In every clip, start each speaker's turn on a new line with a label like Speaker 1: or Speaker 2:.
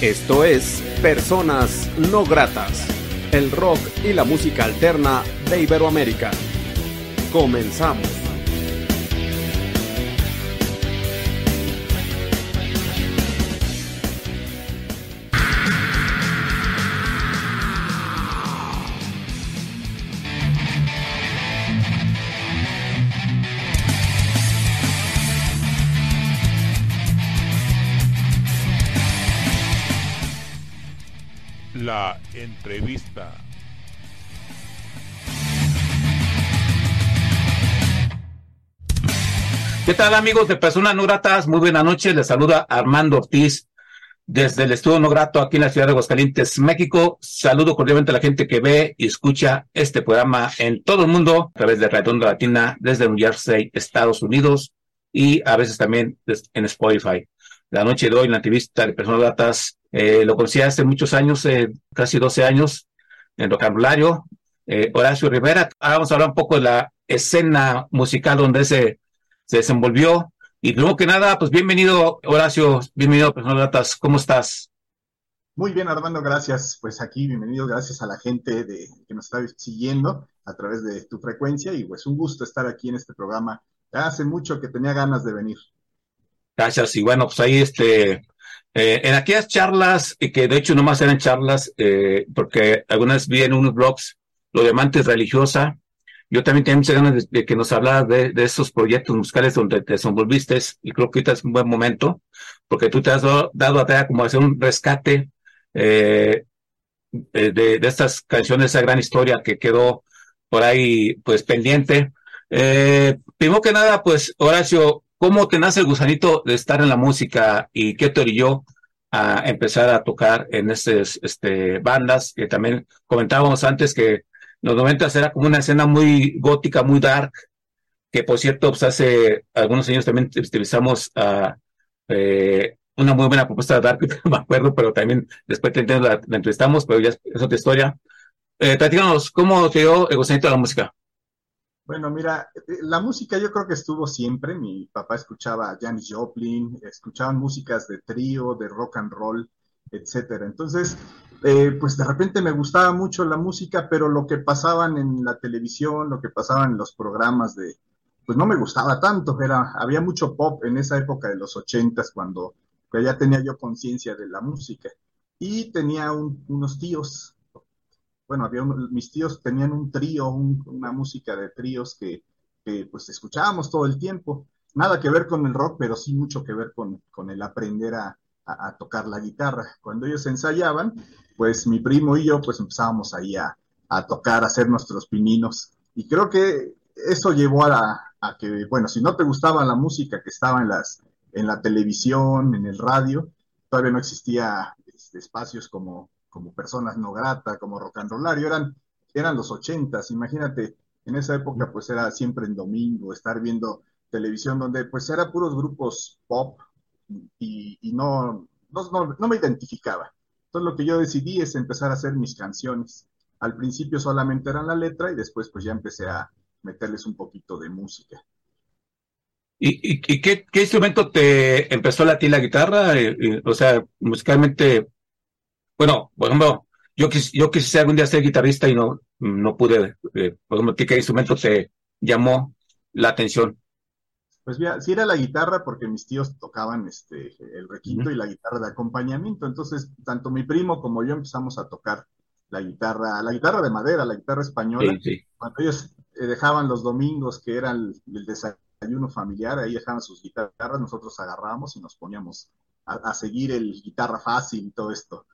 Speaker 1: Esto es Personas No Gratas, el rock y la música alterna de Iberoamérica. Comenzamos.
Speaker 2: La entrevista.
Speaker 3: ¿Qué tal amigos de Personas No Gratas? Muy buena noche, les saluda Armando Ortiz desde el Estudio No Grato aquí en la ciudad de Aguascalientes, México. Saludo cordialmente a la gente que ve y escucha este programa en todo el mundo a través de Redonda Latina desde New Jersey, Estados Unidos y a veces también en Spotify. La noche de hoy, la entrevista de Personas Gratas, eh, lo conocí hace muchos años, eh, casi 12 años, en vocabulario. Eh, Horacio Rivera, ahora vamos a hablar un poco de la escena musical donde se, se desenvolvió. Y primero que nada, pues bienvenido, Horacio, bienvenido Personas Gratas, ¿cómo estás?
Speaker 4: Muy bien, Armando, gracias. Pues aquí, bienvenido, gracias a la gente de, que nos está siguiendo a través de tu frecuencia y pues un gusto estar aquí en este programa. Hace mucho que tenía ganas de venir.
Speaker 3: Gracias, y bueno, pues ahí este, eh, en aquellas charlas, y que de hecho no más eran charlas, eh, porque algunas vi en unos blogs lo de amantes religiosa, yo también tenía muchas ganas de, que nos hablara de, de, esos proyectos musicales donde te desenvolviste, y creo que ahorita es un buen momento, porque tú te has dado, dado a tarea como hacer un rescate eh, de, de, estas canciones, esa gran historia que quedó por ahí pues pendiente. Eh, primero que nada, pues Horacio, ¿Cómo te nace el gusanito de estar en la música y qué te orilló a empezar a tocar en estas este, bandas? Que también comentábamos antes que los 90 era como una escena muy gótica, muy dark, que por cierto, pues hace algunos años también utilizamos uh, una muy buena propuesta de dark, me acuerdo, pero también después te la, entrevistamos, pero ya es otra historia. Eh, platícanos, ¿cómo te dio el gusanito de la música?
Speaker 4: Bueno, mira, la música yo creo que estuvo siempre. Mi papá escuchaba a Janis Joplin, escuchaban músicas de trío, de rock and roll, etcétera. Entonces, eh, pues de repente me gustaba mucho la música, pero lo que pasaban en la televisión, lo que pasaban en los programas de, pues no me gustaba tanto. Era, había mucho pop en esa época de los ochentas, cuando ya tenía yo conciencia de la música. Y tenía un, unos tíos bueno, había mis tíos tenían un trío, un, una música de tríos que, pues escuchábamos todo el tiempo. Nada que ver con el rock, pero sí mucho que ver con, con el aprender a, a, a, tocar la guitarra. Cuando ellos ensayaban, pues mi primo y yo pues empezábamos ahí a, a tocar, a hacer nuestros pininos. Y creo que eso llevó a, la, a que, bueno, si no te gustaba la música que estaba en, las, en la televisión, en el radio, todavía no existía este, espacios como como personas no grata, como rock and rollario, eran, eran los ochentas, imagínate, en esa época pues era siempre en domingo, estar viendo televisión donde pues era puros grupos pop y, y no, no, no, no me identificaba. Entonces lo que yo decidí es empezar a hacer mis canciones. Al principio solamente eran la letra y después pues ya empecé a meterles un poquito de música.
Speaker 3: ¿Y, y, qué, qué, instrumento te empezó a latir la guitarra? O sea, musicalmente, bueno, por ejemplo, yo, quis, yo quise algún día ser guitarrista y no, no pude. Eh, por ejemplo, ¿qué instrumento te llamó la atención?
Speaker 4: Pues mira, sí era la guitarra porque mis tíos tocaban este, el requinto uh -huh. y la guitarra de acompañamiento. Entonces, tanto mi primo como yo empezamos a tocar la guitarra, la guitarra de madera, la guitarra española.
Speaker 3: Sí, sí.
Speaker 4: Cuando ellos eh, dejaban los domingos, que era el, el desayuno familiar, ahí dejaban sus guitarras, nosotros agarrábamos y nos poníamos a, a seguir el guitarra fácil y todo esto.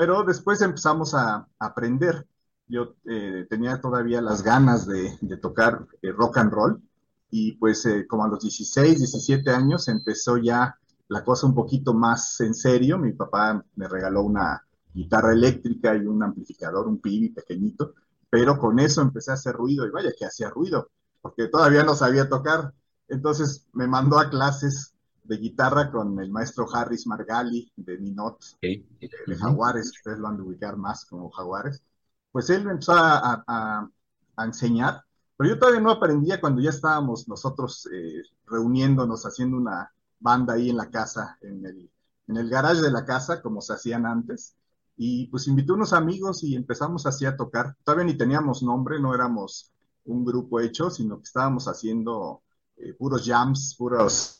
Speaker 4: Pero después empezamos a, aprender. Yo eh, tenía todavía las ganas de, de tocar eh, rock and roll y pues eh, como a los 16, 17 años empezó ya la cosa un poquito más en serio. Mi papá me regaló una guitarra eléctrica y un amplificador, un pibi pequeñito, pero con eso empecé a hacer ruido y vaya que hacía ruido, porque todavía no sabía tocar. Entonces me mandó a clases de guitarra con el maestro Harris Margali de Minot, okay. de Jaguares, ustedes lo han de ubicar más como Jaguares. Pues él empezó a, a, a enseñar, pero yo todavía no aprendía cuando ya estábamos nosotros eh, reuniéndonos, haciendo una banda ahí en la casa, en el, en el garage de la casa, como se hacían antes, y pues invitó unos amigos y empezamos así a tocar. Todavía ni teníamos nombre, no éramos un grupo hecho, sino que estábamos haciendo eh, puros jams, puras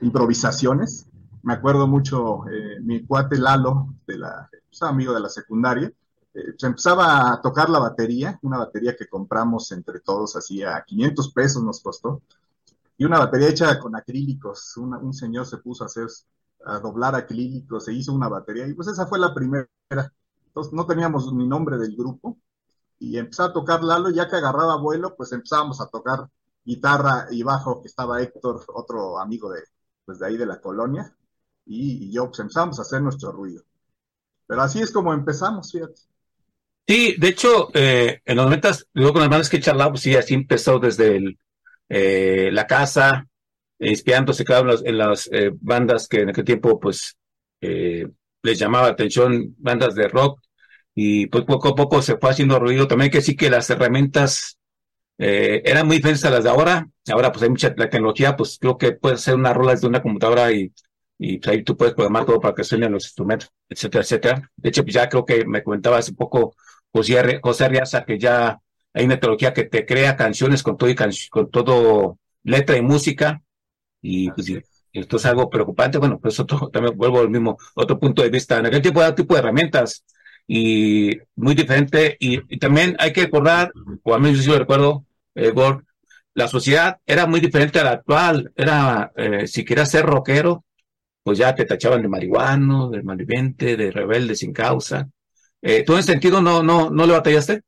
Speaker 4: improvisaciones. Me acuerdo mucho, eh, mi cuate Lalo, de la, pues, amigo de la secundaria, eh, se empezaba a tocar la batería, una batería que compramos entre todos, así a 500 pesos nos costó, y una batería hecha con acrílicos. un señor se puso a hacer, a doblar acrílicos, se hizo una batería, y pues esa fue la primera. Entonces no teníamos ni nombre del grupo, y empezó a tocar Lalo, ya que agarraba vuelo, pues empezábamos a tocar guitarra y bajo, que estaba Héctor, otro amigo de, pues de ahí de la colonia, y, yo pues empezamos a hacer nuestro ruido. Pero así es como empezamos, fíjate.
Speaker 3: Sí, de hecho, eh, en los momentos, luego con las bandas que charlamos, sí, así empezó desde el, eh, la casa, inspirándose cada en las, en las eh, bandas que en aquel tiempo, pues, les llamaba atención, bandas de rock, y pues poco a poco se fue haciendo ruido. También que decir que las herramientas eh, eran muy diferentes a las de ahora. Ahora pues hay mucha la tecnología, pues creo que puedes hacer una rola desde una computadora y, y pues, ahí tú puedes programar todo para que suenen los instrumentos, etcétera, etcétera. De hecho, pues ya creo que me comentaba hace poco José, José Arriaza que ya hay una tecnología que te crea canciones con todo y con todo letra y música y pues esto es algo preocupante. Bueno, pues otro, también vuelvo al mismo otro punto de vista. En aquel tiempo era tipo de herramientas y muy diferente. Y, también hay que recordar, o a mí yo sí lo recuerdo, eh, la sociedad era muy diferente a la actual. Era, eh, si querías ser rockero, pues ya te tachaban de marihuano, de malviviente, de rebelde sin causa. Eh, ¿Tú en ese sentido no, no, no le batallaste?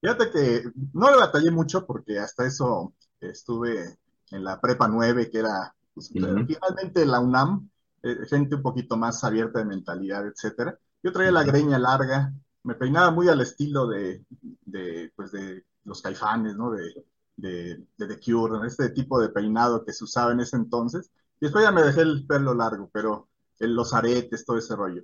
Speaker 4: Fíjate que no le batallé mucho porque hasta eso estuve en la prepa 9, que era pues, finalmente la UNAM, eh, gente un poquito más abierta de mentalidad, etcétera. Yo traía la greña larga, me peinaba muy al estilo de, de pues de los caifanes, ¿no? De, de, de The Cure, este tipo de peinado que se usaba en ese entonces. Y después ya me dejé el pelo largo, pero en los aretes, todo ese rollo.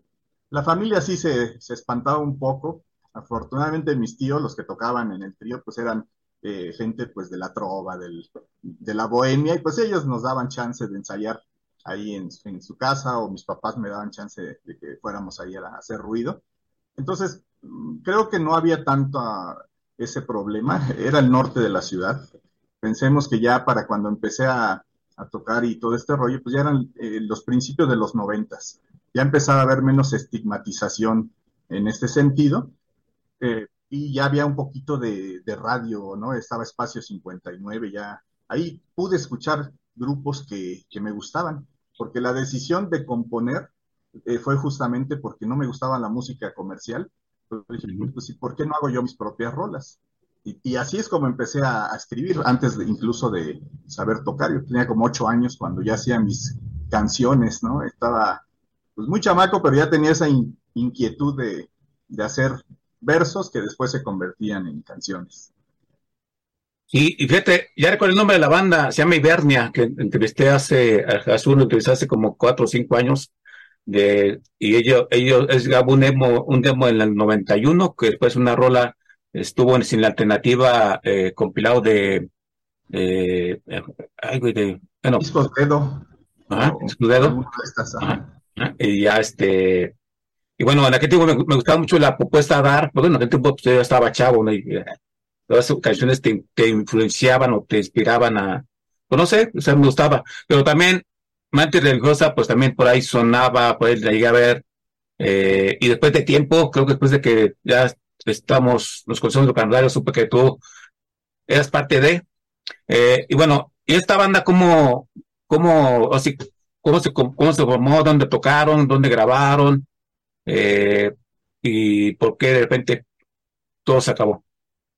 Speaker 4: La familia sí se, se espantaba un poco. Afortunadamente mis tíos, los que tocaban en el trío, pues eran eh, gente pues de la trova, del, de la bohemia, y pues ellos nos daban chance de ensayar ahí en, su casa o mis papás me daban chance de, que fuéramos ahí a, hacer ruido. Entonces, mm, creo que no había tanto ah, ese problema, era el norte de la ciudad. Pensemos que ya para cuando empecé a, tocar y todo este rollo, pues ya eran eh, los principios de los noventas. Ya empezaba a haber menos estigmatización en este sentido. Eh, y ya había un poquito de, de, radio, ¿no? Estaba Espacio 59, ya ahí pude escuchar grupos que, que me gustaban porque la decisión de componer eh, fue justamente porque no me gustaba la música comercial. Pues pues, ¿por qué no hago yo mis propias rolas? Y, así es como empecé a, escribir, antes de, incluso de saber tocar. Yo tenía como ocho años cuando ya hacía mis canciones, ¿no? Estaba pues muy chamaco, pero ya tenía esa inquietud de, de hacer versos que después se convertían en canciones.
Speaker 3: Y, y, fíjate, ya recuerdo el nombre de la banda, se llama Ibernia, que entrevisté hace, a Azul, entrevisté hace como cuatro o cinco años, de, y ellos, ellos, es un demo, un demo en el 91, que después una rola estuvo sin la alternativa, eh, compilado de, de,
Speaker 4: algo de, bueno. Discos dedo.
Speaker 3: Ajá, dedo. y ya este, y bueno, en aquel tiempo me, me, gustaba mucho la propuesta dar, porque en aquel tiempo pues, yo estaba chavo, ¿no? Y, todas esas canciones te, influenciaban o te inspiraban a, pues no sé, o sea, me gustaba. Pero también, Mantis Religiosa, pues también por ahí sonaba, pues la llegué a ver. Eh, y después de tiempo, creo que después de que ya estamos, nos conocemos de radio, supe que tú eras parte de. Eh, y bueno, ¿y esta banda cómo, cómo, o sea, cómo se, cómo se formó, dónde tocaron, dónde grabaron? Eh, y por qué de repente todo se acabó?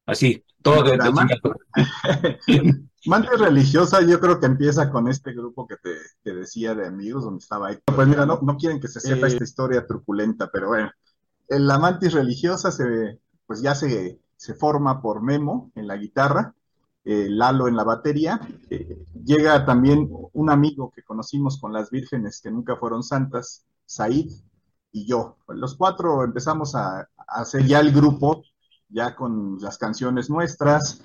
Speaker 3: Así, todo de,
Speaker 4: Mante religiosa yo creo que empieza con este grupo que te decía de amigos donde estaba ahí. Pues mira, no, no quieren que se sepa esta historia truculenta, pero bueno, la mantis religiosa se, pues ya se, se forma por Memo en la guitarra, eh, Lalo en la batería, eh, llega también un amigo que conocimos con las vírgenes que nunca fueron santas, Said y yo. Los cuatro empezamos a, a hacer ya el grupo ya con las canciones nuestras,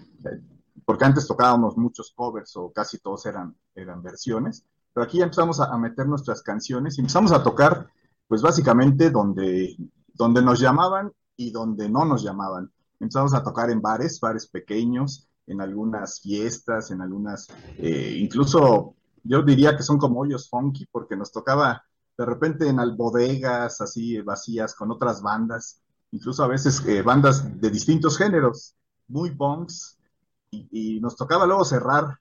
Speaker 4: porque antes tocábamos muchos covers o casi todos eran, eran versiones, pero aquí ya empezamos a, meter nuestras canciones y empezamos a tocar, pues básicamente donde, donde nos llamaban y donde no nos llamaban. Empezamos a tocar en bares, bares pequeños, en algunas fiestas, en algunas, eh, incluso yo diría que son como hoyos funky, porque nos tocaba de repente en bodegas así vacías con otras bandas, incluso a veces eh, bandas de distintos géneros, muy punks, y, nos tocaba luego cerrar.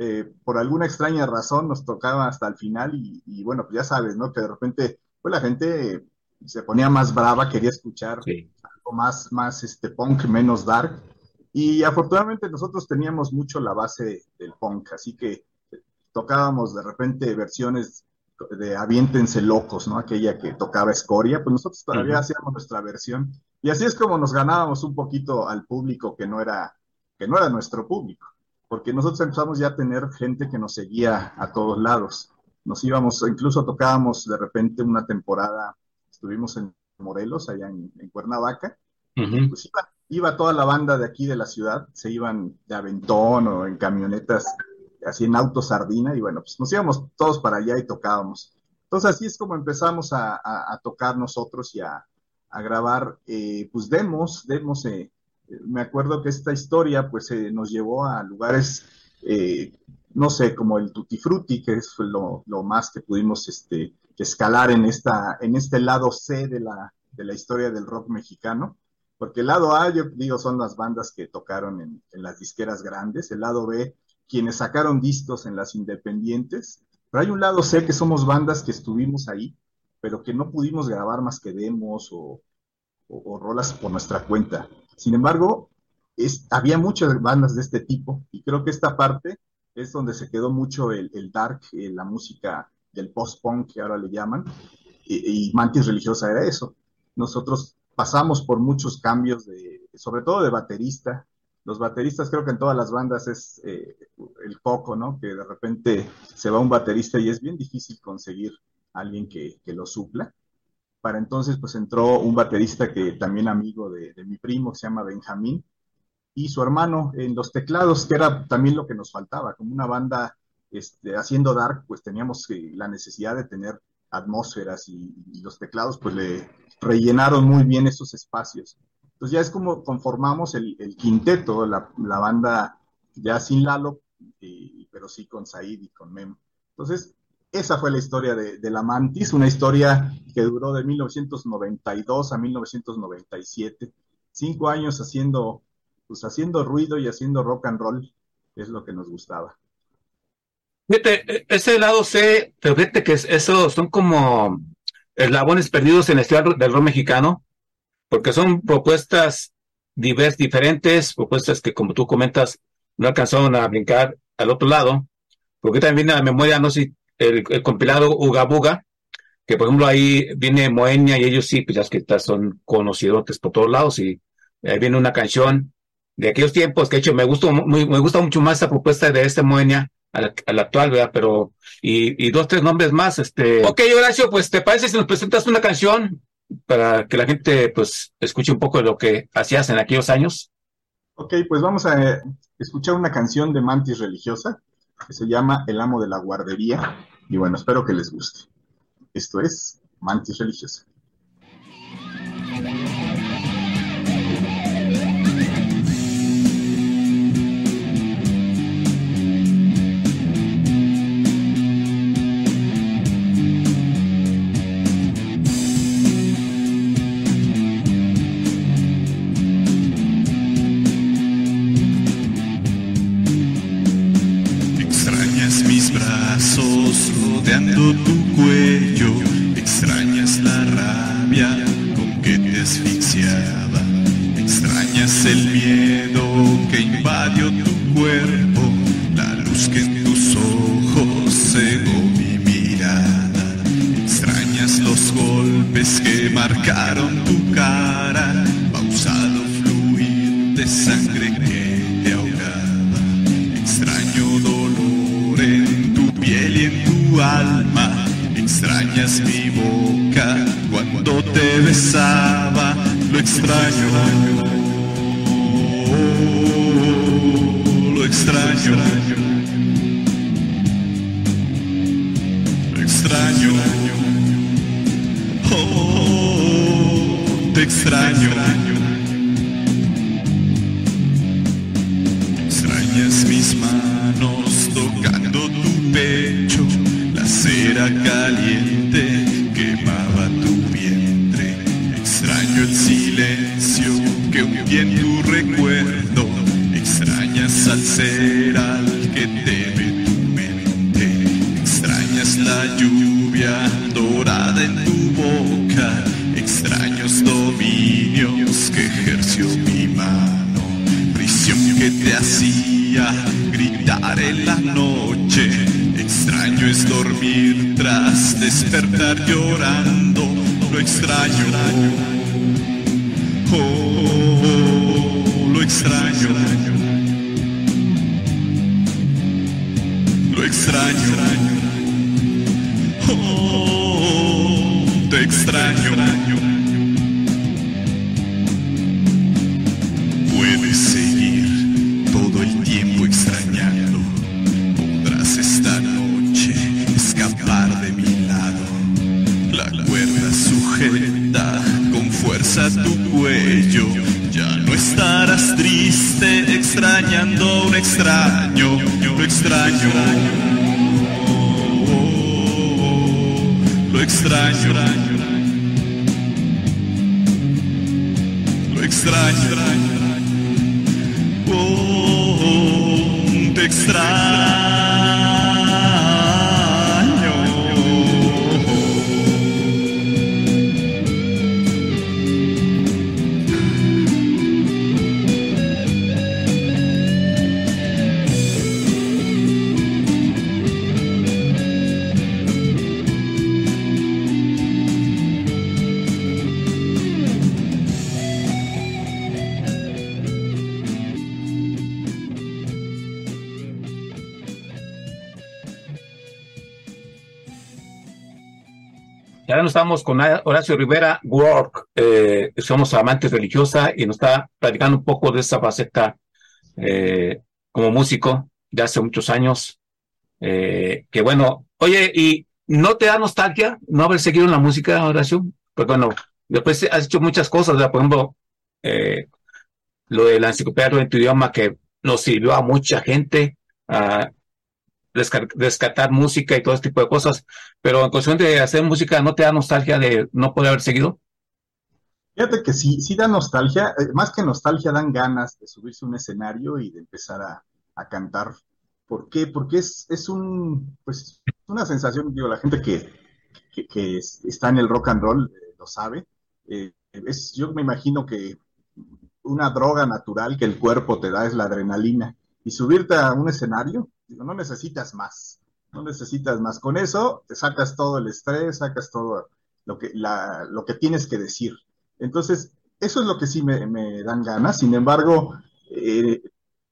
Speaker 4: Eh, por alguna extraña razón nos tocaba hasta el final y, bueno, pues ya sabes, ¿no? Que de repente, pues la gente se ponía más brava, quería escuchar algo más, más este punk, menos dark. Y afortunadamente nosotros teníamos mucho la base del punk, así que tocábamos de repente versiones de Aviéntense Locos, ¿no? Aquella que tocaba Escoria, pues nosotros todavía hacíamos nuestra versión. Y así es como nos ganábamos un poquito al público que no era, que no era nuestro público, porque nosotros empezamos ya a tener gente que nos seguía a todos lados. Nos íbamos, incluso tocábamos de repente una temporada, estuvimos en Morelos, allá en, Cuernavaca, pues iba, iba, toda la banda de aquí de la ciudad, se iban de aventón o en camionetas así en auto sardina, y bueno, pues nos íbamos todos para allá y tocábamos. Entonces así es como empezamos a, tocar nosotros y a, grabar, eh, pues demos, demos, eh, me acuerdo que esta historia pues eh, nos llevó a lugares, no sé, como el Tutti Frutti, que es lo, más que pudimos este, escalar en, esta, en este lado C de la, de la historia del rock mexicano. Porque el lado A, yo digo, son las bandas que tocaron en, las disqueras grandes, el lado B quienes sacaron discos en las independientes, pero hay un lado sé que somos bandas que estuvimos ahí, pero que no pudimos grabar más que demos o, rolas por nuestra cuenta. Sin embargo, había muchas bandas de este tipo y creo que esta parte es donde se quedó mucho el, dark, eh, la música del post-punk que ahora le llaman, y, Mantis Religiosa era eso. Nosotros pasamos por muchos cambios, de, sobre todo de baterista, los bateristas creo que en todas las bandas es eh, el coco, ¿no? Que de repente se va un baterista y es bien difícil conseguir alguien que, lo supla. Para entonces, pues entró un baterista que también amigo de, mi primo, se llama Benjamín, y su hermano en los teclados, que era también lo que nos faltaba, como una banda este, haciendo dark, pues teníamos la necesidad de tener atmósferas y, los teclados pues le rellenaron muy bien esos espacios. Entonces ya es como conformamos el, quinteto, la, banda ya sin Lalo, pero sí con Said y con Mem. Entonces, esa fue la historia de, la Mantis, una historia que duró de 1992 a 1997, cinco años haciendo, pues haciendo ruido y haciendo rock and roll, es lo que nos gustaba.
Speaker 3: Fíjate, ese lado C, pero fíjate que eso son como eslabones perdidos en el estilo del rock mexicano, porque son propuestas diversas, diferentes, propuestas que, como tú comentas, no alcanzaron a brincar al otro lado, porque también a la memoria, no sé, el, compilado Uga Buga, que por ejemplo ahí viene Moenia y ellos sí, pues ya es que son conocidos por todos lados y ahí viene una canción de aquellos tiempos que de hecho me gustó muy, me gusta mucho más esta propuesta de este Moenia a la, actual, ¿verdad? Pero, y, y, dos, tres nombres más, este. Ok, Horacio, pues, ¿te parece si nos presentas una canción para que la gente pues escuche un poco de lo que hacías en aquellos años?
Speaker 4: Ok, pues vamos a eh, escuchar una canción de Mantis Religiosa que se llama El amo de la guardería y bueno, espero que les guste. Esto es Mantis Religiosa.
Speaker 2: Tu cuello, extraño.
Speaker 3: Nos estamos con Horacio Rivera, Work, eh, somos amantes religiosa y nos está platicando un poco de esa faceta eh, como músico de hace muchos años. Eh, que bueno, oye, ¿y no te da nostalgia no haber seguido en la música, Horacio? Pues bueno, después has hecho muchas cosas, ¿verdad? por ejemplo, eh, lo de la enciclopedia en tu idioma que nos sirvió a mucha gente a descartar música y todo este tipo de cosas, pero en cuestión de hacer música, ¿no te da nostalgia de no poder haber seguido?
Speaker 4: Fíjate que sí, sí da nostalgia, eh, más que nostalgia dan ganas de subirse a un escenario y de empezar a, a cantar. ¿Por qué? Porque es, es un, pues, una sensación, digo, la gente que, que, que es- está en el rock and roll eh, lo sabe. Eh, es, yo me imagino que una droga natural que el cuerpo te da es la adrenalina. Y subirte a un escenario, digo, no necesitas más, no necesitas más. Con eso te sacas todo el estrés, sacas todo lo que, la, lo que tienes que decir. Entonces, eso es lo que sí me, me dan ganas. Sin embargo, eh,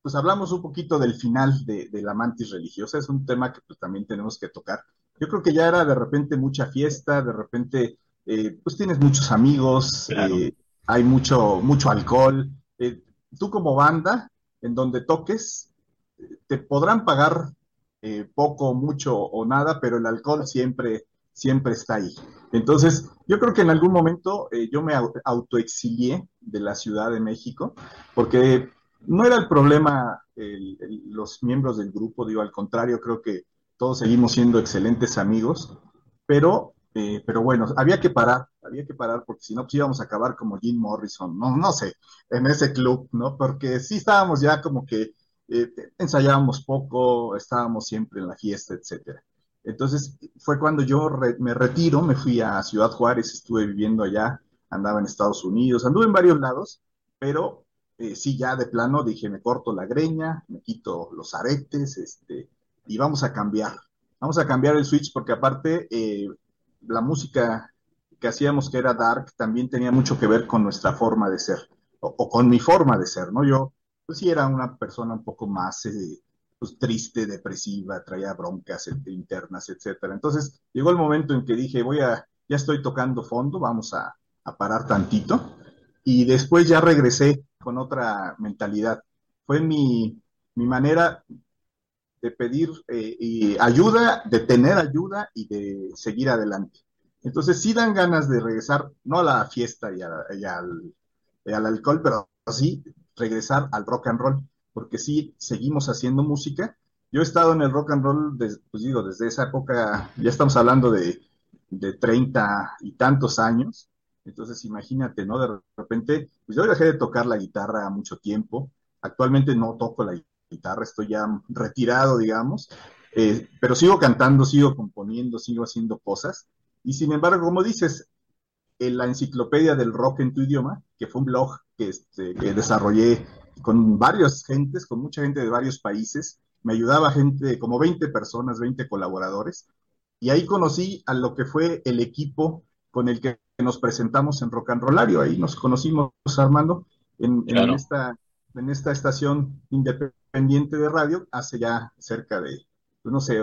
Speaker 4: pues hablamos un poquito del final de, de la mantis religiosa. Es un tema que pues, también tenemos que tocar. Yo creo que ya era de repente mucha fiesta, de repente, eh, pues tienes muchos amigos,
Speaker 3: Claro.
Speaker 4: eh, hay mucho, mucho alcohol. Tú como banda, en donde toques, te podrán pagar eh, poco, mucho o nada, pero el alcohol siempre, siempre está ahí. Entonces, yo creo que en algún momento eh, yo me au- autoexilié de la Ciudad de México, porque no era el problema los miembros del grupo, digo, al contrario, creo que todos seguimos siendo excelentes amigos, pero, eh, pero bueno, había que parar, había que parar, porque si no, pues íbamos a acabar como Jim Morrison, no, no sé, en ese club, ¿no? Porque sí estábamos ya como que eh, ensayábamos poco, estábamos siempre en la fiesta, etcétera. Entonces fue cuando yo me retiro, me fui a Ciudad Juárez, estuve viviendo allá, andaba en Estados Unidos, anduve en varios lados, pero eh, sí, ya de plano dije, me corto la greña, me quito los aretes, este, y vamos a cambiar, vamos a cambiar el switch, porque aparte eh, la música que hacíamos, que era dark, también tenía mucho que ver con nuestra forma de ser, o con mi forma de ser, ¿no? Yo, pues sí, era una persona un poco más... eh, pues, triste, depresiva, traía broncas internas, etcétera. Entonces llegó el momento en que dije, voy a, ya estoy tocando fondo, vamos a, parar tantito. Y después ya regresé con otra mentalidad. Fue mi, mi manera de pedir eh, ayuda, de tener ayuda y de seguir adelante. Entonces sí dan ganas de regresar, no a la fiesta y, al, alcohol, pero sí regresar al rock and roll, porque sí seguimos haciendo música. Yo he estado en el rock and roll, pues digo, desde esa época, ya estamos hablando de, de 30 y tantos años, entonces imagínate, ¿no? De repente, pues yo dejé de tocar la guitarra mucho tiempo, actualmente no toco la guitarra, estoy ya retirado, digamos, eh, pero sigo cantando, sigo componiendo, sigo haciendo cosas, y sin embargo, como dices, en la enciclopedia del rock en tu idioma, que fue un blog que, este, que desarrollé con varias gentes, con mucha gente de varios países, me ayudaba gente, como 20 personas, 20 colaboradores, y ahí conocí a lo que fue el equipo con el que nos presentamos en Rock and Rollario, ahí nos conocimos, Armando, en, esta, en esta estación independiente de radio hace ya cerca de, pues, no sé,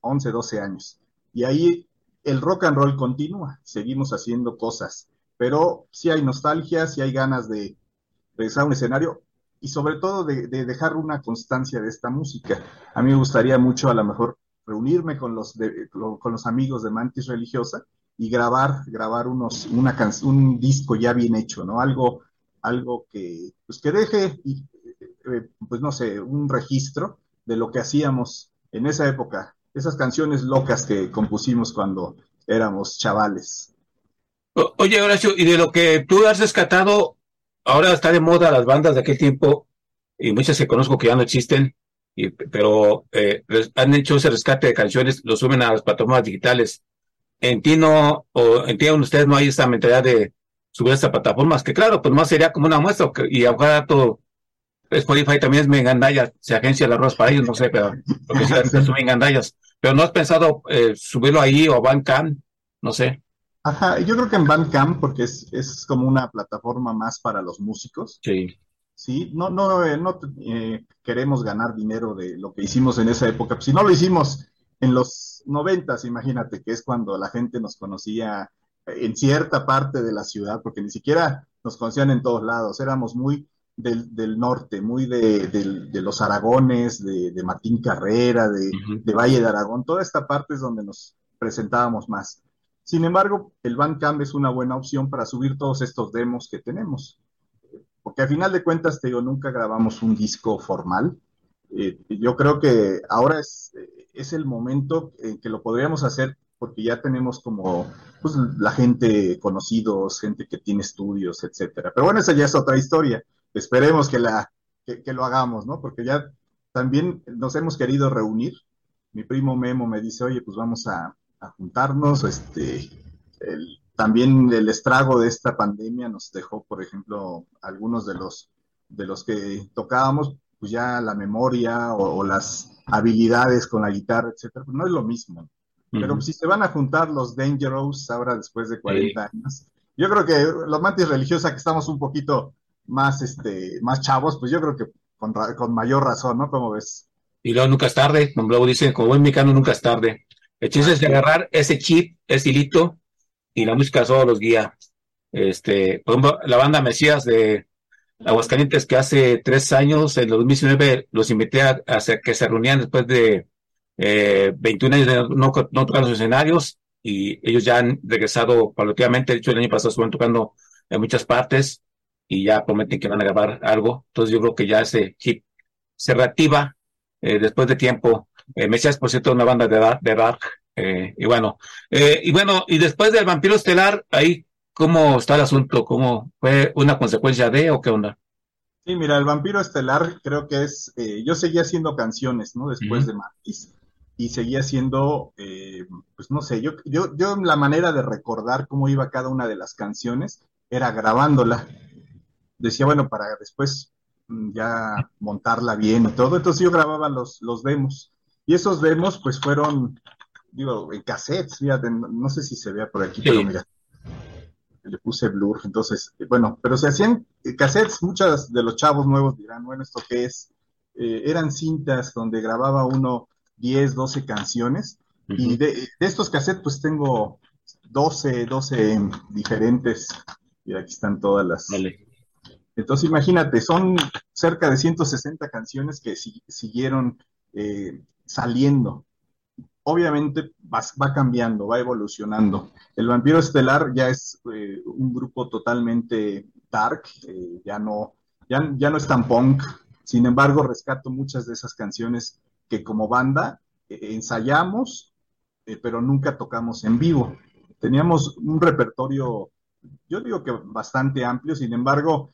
Speaker 4: 11, 12 años. Y ahí el rock and roll continúa, seguimos haciendo cosas, pero sí hay nostalgia, sí hay ganas de regresar a un escenario y sobre todo de, dejar una constancia de esta música. A mí me gustaría mucho a lo mejor reunirme con los, con los amigos de Mantis Religiosa y grabar, grabar unos, una un disco ya bien hecho, ¿no? Algo, algo que, pues que deje, eh, pues no sé, un registro de lo que hacíamos en esa época, esas canciones locas que compusimos cuando éramos chavales.
Speaker 3: Oye, Horacio, y de lo que tú has rescatado, ahora está de moda las bandas de aquel tiempo, y muchas que conozco que ya no existen, y, pero eh, han hecho ese rescate de canciones, lo suben a las plataformas digitales. En ti no, o en ti ustedes no hay esa mentalidad de subir a estas plataformas, que claro, pues más sería como una muestra, y ahora todo Spotify también es mengandaya, se agencia el arroz para ellos, no sé, pero porque mengandayas. Pero no has pensado eh, subirlo ahí o a Bandcamp, no sé.
Speaker 4: Ajá, yo creo que en Bandcamp, porque es, es como una plataforma más para los músicos.
Speaker 3: Sí.
Speaker 4: Sí, no, no, eh, no eh, queremos ganar dinero de lo que hicimos en esa época. Si no lo hicimos en los noventas, imagínate, que es cuando la gente nos conocía en cierta parte de la ciudad, porque ni siquiera nos conocían en todos lados, éramos muy del, norte, muy de, los Aragones, de, Martín Carrera, de, Valle de Aragón, toda esta parte es donde nos presentábamos más. Sin embargo, el Bandcamp es una buena opción para subir todos estos demos que tenemos, porque a final de cuentas, te digo, nunca grabamos un disco formal. Eh, yo creo que ahora es, el momento en que lo podríamos hacer porque ya tenemos como pues, la gente conocidos, gente que tiene estudios, etcétera. Pero bueno, esa ya es otra historia esperemos que, la, que, lo hagamos, ¿no? Porque ya también nos hemos querido reunir. Mi primo Memo me dice, oye, pues vamos a, juntarnos. Este, también el estrago de esta pandemia nos dejó, por ejemplo, algunos de los, de los que tocábamos, pues ya la memoria o, las habilidades con la guitarra, etcétera, pues no es lo mismo. Pero si se van a juntar los Dangerous ahora después de 40 años, yo creo que los mantis religiosa que estamos un poquito más, este, más chavos, pues yo creo que con, con mayor razón, ¿no? Como ves?
Speaker 3: Y luego nunca es tarde, como luego dicen, como buen mexicano nunca es tarde. El chiste es de agarrar ese chip, ese hilito, y la música solo los guía. Este, por ejemplo, la banda Mesías de Aguascalientes, que hace tres años, en 2019, los invité a, que se reunían después de eh, 21 años de no, no tocar los escenarios, y ellos ya han regresado paulatinamente. De hecho, el año pasado estuvieron tocando en muchas partes y ya prometen que van a grabar algo. Entonces yo creo que ya ese chip se reactiva eh, después de tiempo. Eh, Mesías, por cierto, una banda de, dark, de dark eh, y bueno, eh, y bueno, y después del vampiro estelar, ahí, ¿cómo está el asunto? ¿Cómo fue una consecuencia de o qué onda?
Speaker 4: Sí, mira, el vampiro estelar creo que es, yo seguía haciendo canciones, ¿no? Después de Martis y seguía haciendo, pues no sé, yo, yo, yo la manera de recordar cómo iba cada una de las canciones era grabándola decía, bueno, para después mm, ya montarla bien y todo. Entonces yo grababa los, los demos. Y esos demos, pues fueron, digo, en cassettes, fíjate, no sé si se vea por aquí, pero mira, le puse blur. Entonces, eh, bueno, pero se hacían cassettes, muchas de los chavos nuevos dirán, bueno, ¿esto qué es? Eh, eran cintas donde grababa uno 10, 12 canciones. Y de, estos cassettes, pues tengo 12, 12 diferentes. Y aquí están todas las. Entonces, imagínate, son cerca de 160 canciones que siguieron eh, saliendo. Obviamente va, cambiando, va evolucionando. El Vampiro Estelar ya es eh, un grupo totalmente dark, eh, ya, no, ya, ya no es tan punk. Sin embargo, rescato muchas de esas canciones que como banda ensayamos, pero nunca tocamos en vivo. Teníamos un repertorio, yo digo que bastante amplio, sin embargo,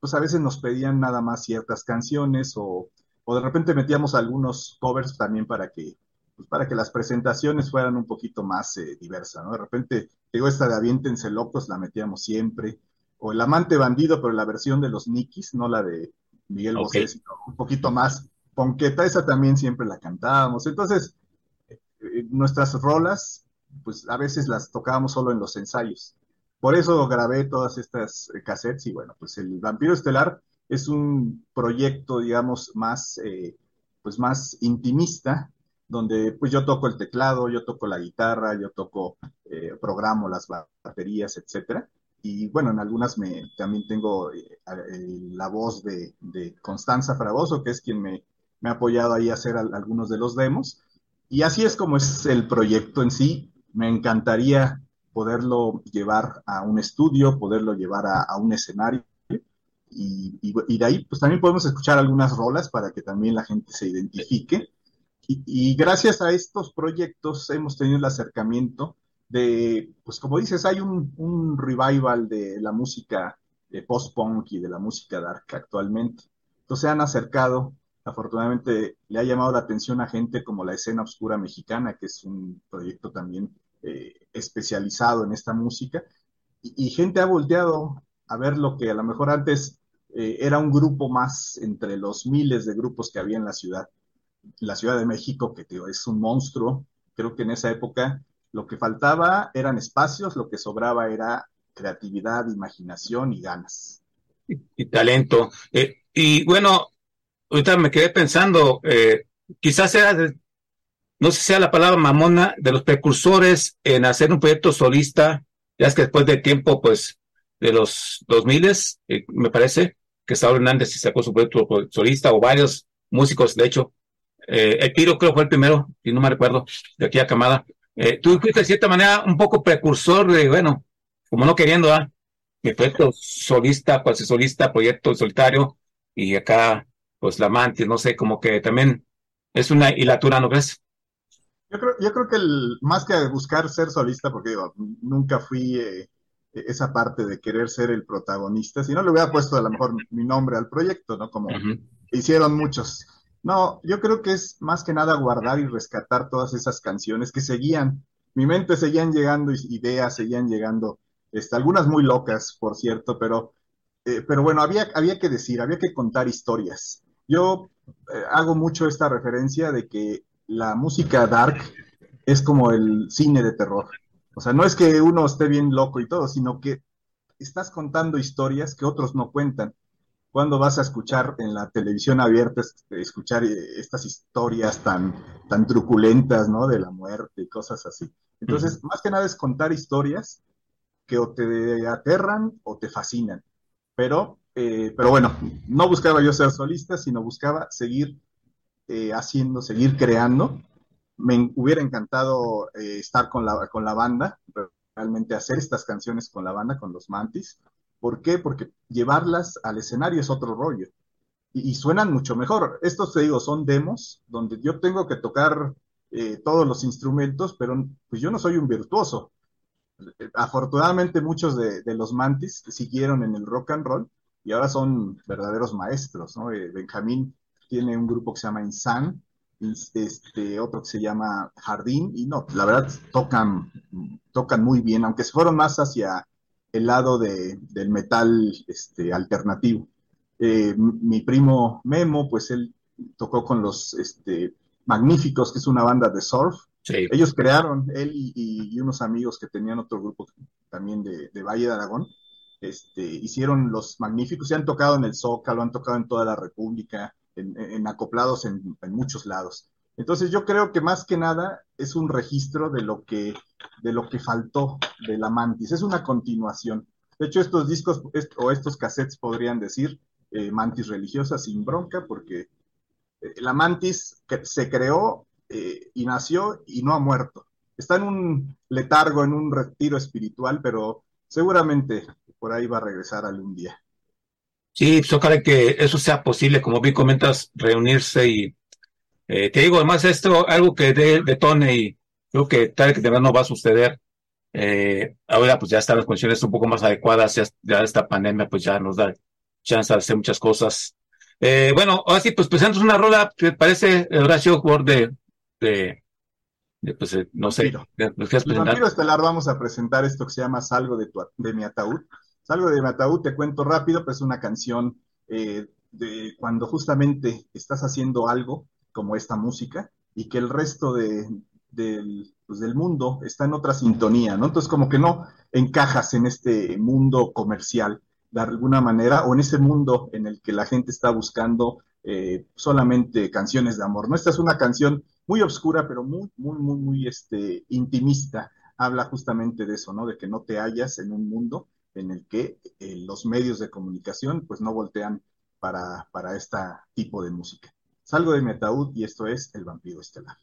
Speaker 4: pues a veces nos pedían nada más ciertas canciones o, o de repente metíamos algunos covers también para que, pues para que las presentaciones fueran un poquito más eh, diversas, ¿no? De repente, digo, esta de Aviéntense Locos la metíamos siempre, o El Amante Bandido, pero la versión de los Nikis, no la de Miguel okay. Bosé, sino un poquito más ponqueta, esa también siempre la cantábamos. Entonces, eh, nuestras rolas, pues a veces las tocábamos solo en los ensayos. Por eso grabé todas estas eh, cassettes y bueno, pues el Vampiro Estelar es un proyecto, digamos, más, eh, pues más intimista, donde pues yo toco el teclado, yo toco la guitarra, yo toco, eh, programo las baterías, etcétera. Y bueno, en algunas me, también tengo eh, la voz de, de, Constanza Fragoso, que es quien me, me, ha apoyado ahí a hacer al, algunos de los demos. Y así es como es el proyecto en sí. Me encantaría poderlo llevar a un estudio, poderlo llevar a, a un escenario. Y, de ahí, pues también podemos escuchar algunas rolas para que también la gente se identifique. Y, gracias a estos proyectos hemos tenido el acercamiento de, pues como dices, hay un, revival de la música de post-punk y de la música dark actualmente. Entonces se han acercado, afortunadamente le ha llamado la atención a gente como la escena oscura mexicana, que es un proyecto también eh, especializado en esta música, y, y, gente ha volteado a ver lo que a lo mejor antes eh, era un grupo más entre los miles de grupos que había en la ciudad, la Ciudad de México, que es un monstruo. Creo que en esa época lo que faltaba eran espacios, lo que sobraba era creatividad, imaginación y ganas.
Speaker 3: Y, y talento. Eh, y bueno, ahorita me quedé pensando, eh, quizás era de, no sé si sea la palabra mamona, de los precursores en hacer un proyecto solista, ya es que después de tiempo, pues, de los 2000, eh, me parece, que Saúl Hernández sacó su proyecto solista, o varios músicos, de hecho, eh, el Piro creo fue el primero, si no me recuerdo, de aquí a Camada. Eh, tú fuiste de cierta manera un poco precursor de, bueno, como no queriendo, ¿ah? Mi proyecto solista, cuasi solista, proyecto solitario, y acá, pues la mantis, no sé, como que también es una hilatura, ¿no crees?
Speaker 4: Yo creo, yo creo que el, más que buscar ser solista, porque digo, nunca fui eh, esa parte de querer ser el protagonista, si no le hubiera puesto a lo mejor mi nombre al proyecto, ¿no? Como uh -huh. hicieron muchos. No, yo creo que es más que nada guardar y rescatar todas esas canciones que seguían. Mi mente seguían llegando ideas, seguían llegando, este, algunas muy locas, por cierto, pero, eh, pero bueno, había, había que decir, había que contar historias. Yo eh, hago mucho esta referencia de que la música dark es como el cine de terror. O sea, no es que uno esté bien loco y todo, sino que estás contando historias que otros no cuentan. Cuando vas a escuchar en la televisión abierta, escuchar estas historias tan, tan truculentas, ¿no? De la muerte y cosas así. Entonces, más que nada es contar historias que o te aterran o te fascinan. Pero, eh, pero bueno, no buscaba yo ser solista, sino buscaba seguir eh, haciendo, seguir creando. Me hubiera encantado eh, estar con la, con la banda, realmente hacer estas canciones con la banda, con los Mantis. ¿Por qué? Porque llevarlas al escenario es otro rollo. Y, suenan mucho mejor. Estos, te digo, son demos donde yo tengo que tocar eh, todos los instrumentos, pero pues yo no soy un virtuoso. Afortunadamente muchos de, los Mantis siguieron en el rock and roll y ahora son verdaderos maestros. Eh, Benjamín tiene un grupo que se llama Insan, este, otro que se llama Jardín, y no, la verdad tocan, tocan muy bien, aunque se fueron más hacia el lado de, del metal este, alternativo. Eh, mi primo Memo, pues él tocó con los este, Magníficos, que es una banda de surf. Sí. Ellos crearon, él y, y, unos amigos que tenían otro grupo también de, de Valle de Aragón, este, hicieron los Magníficos, y han tocado en el Zócalo, han tocado en toda la República, en, acoplados en, muchos lados. Entonces yo creo que más que nada es un registro de lo que, de lo que faltó de la Mantis, es una continuación. De hecho, estos discos o estos cassettes podrían decir eh, Mantis religiosa sin bronca, porque
Speaker 2: la mantis se creó y nació y no ha muerto. Está en un letargo, en un retiro espiritual, pero seguramente por ahí va a regresar algún día.
Speaker 3: Sí, pues ojalá que eso sea posible, como bien comentas, reunirse y eh, te digo, además esto, algo que detone y creo que tal que de no va a suceder. Eh, ahora pues ya están las condiciones un poco más adecuadas, ya, esta pandemia pues ya nos da chance de hacer muchas cosas. Eh, bueno, ahora sí, pues presentamos una rola que parece Horacio de, de, de, pues no sé.
Speaker 2: El vampiro estelar vamos a presentar esto que se llama Salgo de, tu, de mi ataúd. Salgo de Mataú, te cuento rápido, pues es una canción eh, de cuando justamente estás haciendo algo como esta música y que el resto de, pues, del mundo está en otra sintonía, ¿no? Entonces como que no encajas en este mundo comercial de alguna manera o en ese mundo en el que la gente está buscando eh, solamente canciones de amor, ¿no? Esta es una canción muy oscura, pero muy, muy, muy, muy este, intimista. Habla justamente de eso, ¿no? De que no te hallas en un mundo en el que eh, los medios de comunicación pues no voltean para, para este tipo de música. Salgo de mi ataúd y esto es El vampiro estelar.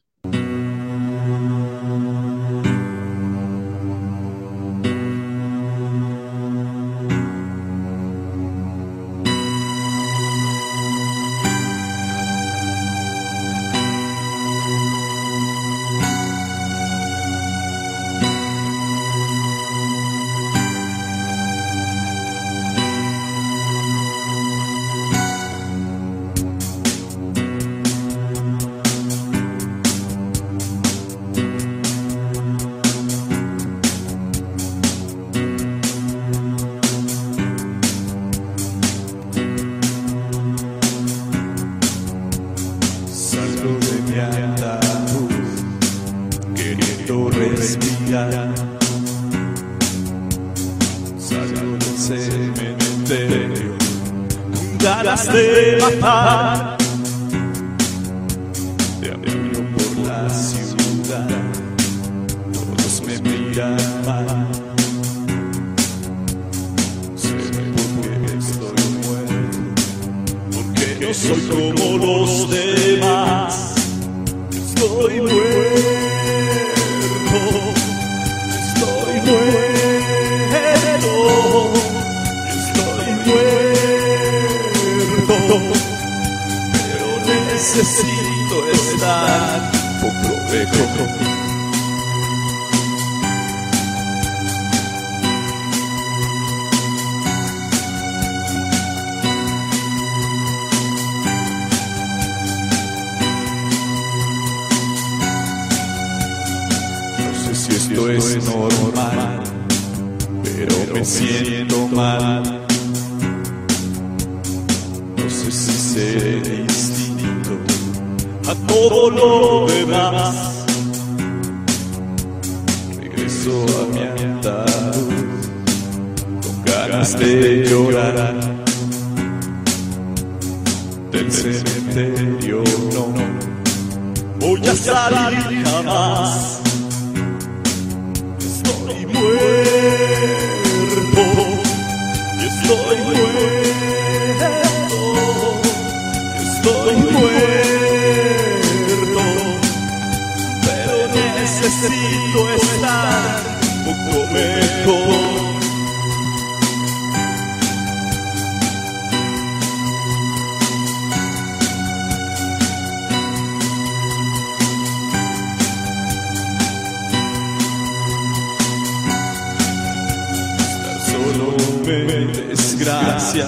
Speaker 2: mirar. Sé porque estoy muerto, porque yo soy como los demás. Estoy muerto, estoy muerto. Necesito estar poco lejos. Sin me desgracia,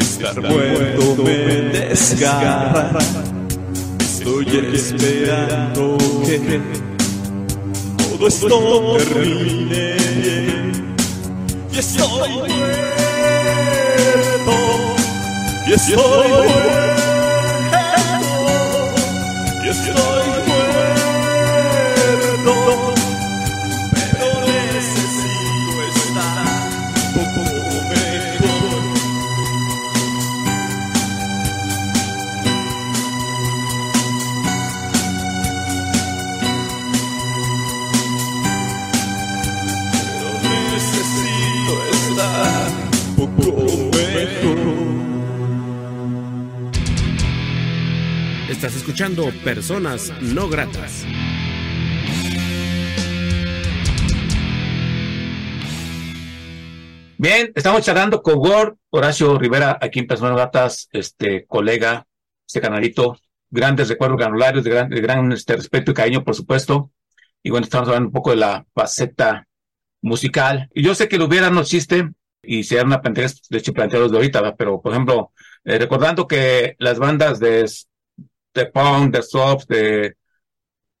Speaker 2: estar muerto me desgarra. Estoy esperando que todo esto termine bien. Y estoy muerto, y estoy muerto, y estoy muerto.
Speaker 1: Estás escuchando Personas No Gratas.
Speaker 3: Bien, estamos charlando con Word, Horacio Rivera, aquí en Personas No Gratas, este colega, este canalito, grandes recuerdos granularios, de gran, de gran este, respeto y cariño, por supuesto. Y bueno, estamos hablando un poco de la faceta musical. Y yo sé que lo hubiera no existe, y se una pantalla de hecho planteados de ahorita, pero por ejemplo, eh, recordando que las bandas de, de punk, de soft, de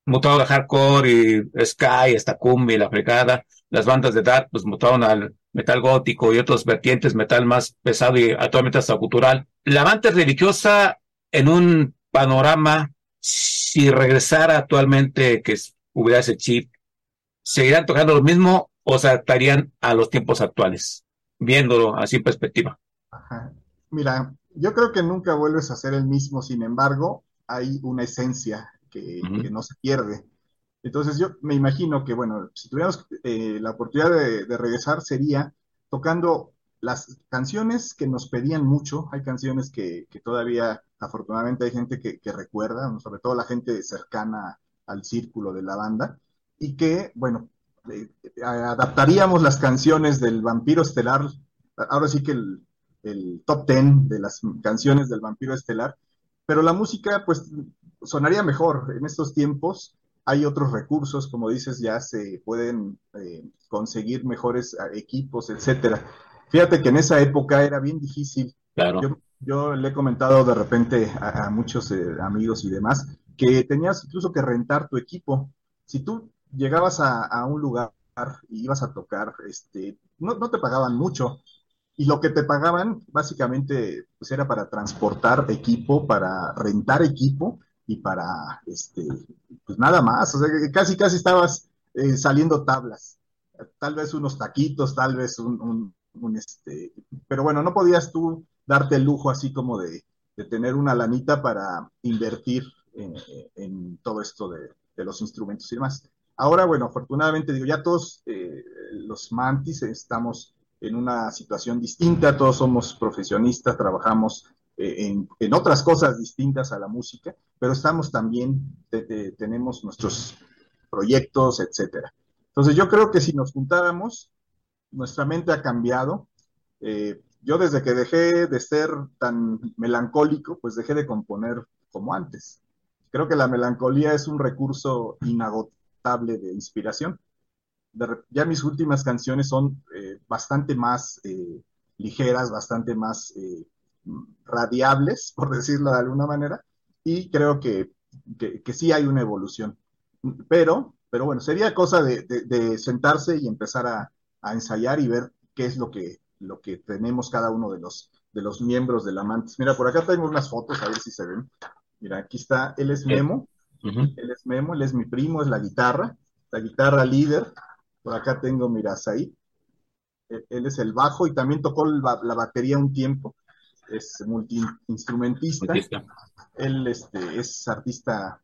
Speaker 3: mutado de hardcore y sky, esta cumbia y la fregada, las bandas de dark pues mutaron al metal gótico y otros vertientes, metal más pesado y actualmente hasta cultural. La banda religiosa en un panorama, si regresara actualmente que hubiera ese chip, ¿seguirían tocando lo mismo o se adaptarían a los tiempos actuales? Viéndolo así en perspectiva.
Speaker 4: Ajá. Mira, yo creo que nunca vuelves a ser el mismo, sin embargo, hay una esencia que, que no se pierde. Entonces yo me imagino que, bueno, si tuviéramos eh, la oportunidad de, de, regresar, sería tocando las canciones que nos pedían mucho. Hay canciones que, que todavía, afortunadamente, hay gente que, que, recuerda, sobre todo la gente cercana al círculo de la banda, y que, bueno, adaptaríamos las canciones del Vampiro Estelar, ahora sí que el, el, top ten de las canciones del Vampiro Estelar, pero la música pues sonaría mejor en estos tiempos. Hay otros recursos, como dices, ya se pueden eh, conseguir mejores eh, equipos, etcétera. Fíjate que en esa época era bien difícil.
Speaker 3: Claro.
Speaker 4: Yo, yo le he comentado de repente a, a muchos eh, amigos y demás que tenías incluso que rentar tu equipo. Si tú llegabas a, un lugar y ibas a tocar, este, no, no, te pagaban mucho. Y lo que te pagaban básicamente pues era para transportar equipo, para rentar equipo y para, este, pues nada más. O sea, casi, casi estabas eh, saliendo tablas. Tal vez unos taquitos, tal vez un, este, pero bueno, no podías tú darte el lujo así como de, tener una lanita para invertir en, en todo esto de, de los instrumentos y demás. Ahora, bueno, afortunadamente, digo, ya todos eh, los mantis estamos en una situación distinta, todos somos profesionistas, trabajamos eh, en, en, otras cosas distintas a la música, pero estamos también, te, te, tenemos nuestros proyectos, etcétera. Entonces, yo creo que si nos juntáramos, nuestra mente ha cambiado. Eh, yo desde que dejé de ser tan melancólico, pues dejé de componer como antes. Creo que la melancolía es un recurso de inspiración. De, ya mis últimas canciones son eh, bastante más eh, ligeras, bastante más eh, radiables, por decirlo de alguna manera, y creo que, que, que sí hay una evolución. Pero, pero bueno, sería cosa de, de, de sentarse y empezar a, a, ensayar y ver qué es lo que, lo que tenemos cada uno de los, de los miembros del Amantes. Mira, por acá tengo unas fotos, a ver si se ven. Mira, aquí está, él es Memo. Uh -huh. Él es Memo, él es mi primo, es la guitarra, la guitarra líder. Por acá tengo Mirasaí. Él es el bajo y también tocó la, la batería un tiempo. Es multiinstrumentista. Él este, es artista,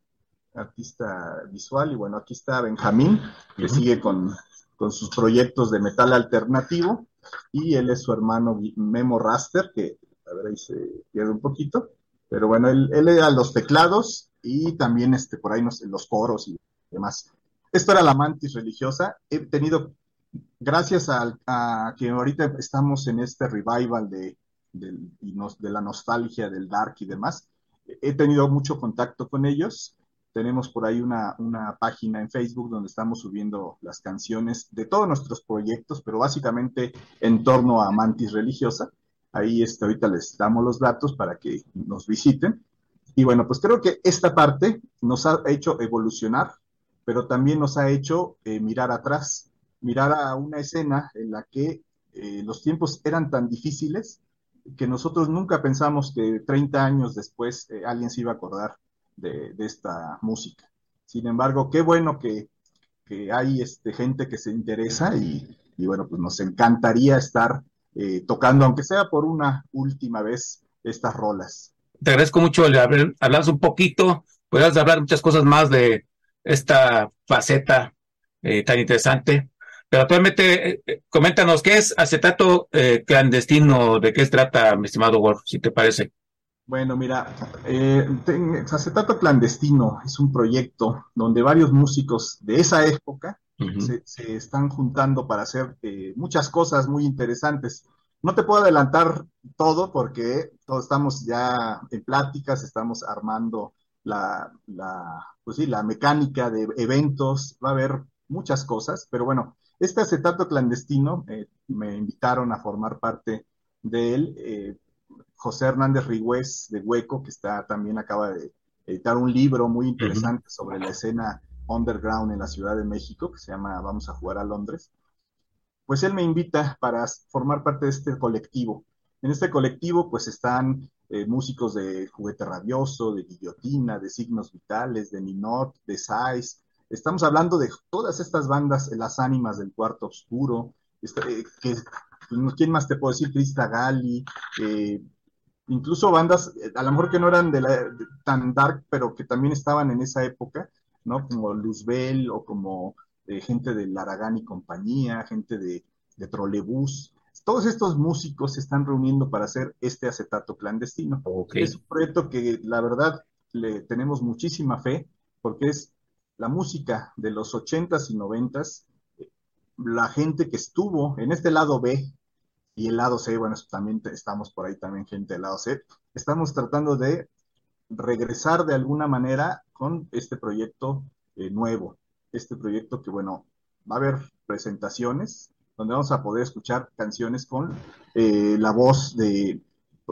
Speaker 4: artista visual. Y bueno, aquí está Benjamín, que uh -huh. sigue con, con sus proyectos de metal alternativo. Y él es su hermano Memo Raster, que a ver ahí se pierde un poquito. Pero bueno, él, él era los teclados y también este, por ahí los coros y demás. Esto era la mantis religiosa. He tenido, gracias a, a que ahorita estamos en este revival de, de, de, la nostalgia del dark y demás, he tenido mucho contacto con ellos. Tenemos por ahí una, una página en Facebook donde estamos subiendo las canciones de todos nuestros proyectos, pero básicamente en torno a mantis religiosa. Ahí este, ahorita les damos los datos para que nos visiten. Y bueno, pues creo que esta parte nos ha hecho evolucionar, pero también nos ha hecho eh, mirar atrás, mirar a una escena en la que eh, los tiempos eran tan difíciles que nosotros nunca pensamos que 30 años después eh, alguien se iba a acordar de, esta música. Sin embargo, qué bueno que, que hay este, gente que se interesa y, y, bueno, pues nos encantaría estar tocando, aunque sea por una última vez, estas rolas
Speaker 3: te agradezco mucho el haber hablado un poquito, podrás hablar muchas cosas más de esta faceta eh, tan interesante. Pero actualmente, eh, coméntanos, ¿qué es acetato eh, clandestino? ¿De qué se trata, mi estimado Wolf, si te parece?
Speaker 4: Bueno, mira, eh, Acetato Clandestino es un proyecto donde varios músicos de esa época se, están juntando para hacer eh, muchas cosas muy interesantes. No te puedo adelantar todo porque todos estamos ya en pláticas, estamos armando la, pues sí, la mecánica de eventos, va a haber muchas cosas, pero bueno, este acetato clandestino eh, me invitaron a formar parte de él. Eh, José Hernández Rigüez de Hueco, que está también acaba de editar un libro muy interesante sobre la escena underground en la Ciudad de México, que se llama Vamos a jugar a Londres. Pues él me invita para formar parte de este colectivo. En este colectivo pues están eh, músicos de Juguete Rabioso, de Guillotina, de Signos Vitales, de Ninot, de Sais. Estamos hablando de todas estas bandas, las ánimas del cuarto oscuro, este, eh, que, ¿quién más te puedo decir? Crista Gali, eh, incluso bandas, a lo mejor que no eran de, tan dark, pero que también estaban en esa época, ¿no? Como Luzbel o como gente de Laragán y compañía, gente de, de Trolebús todos estos músicos se están reuniendo para hacer este acetato clandestino. Es un proyecto que la verdad le tenemos muchísima fe porque es la música de los ochentas y noventas, la gente que estuvo en este lado B y el lado C, bueno, también estamos por ahí también gente del lado C, estamos tratando de regresar de alguna manera con este proyecto eh, nuevo, este proyecto que bueno, va a haber presentaciones, donde vamos a poder escuchar canciones con eh, la voz de,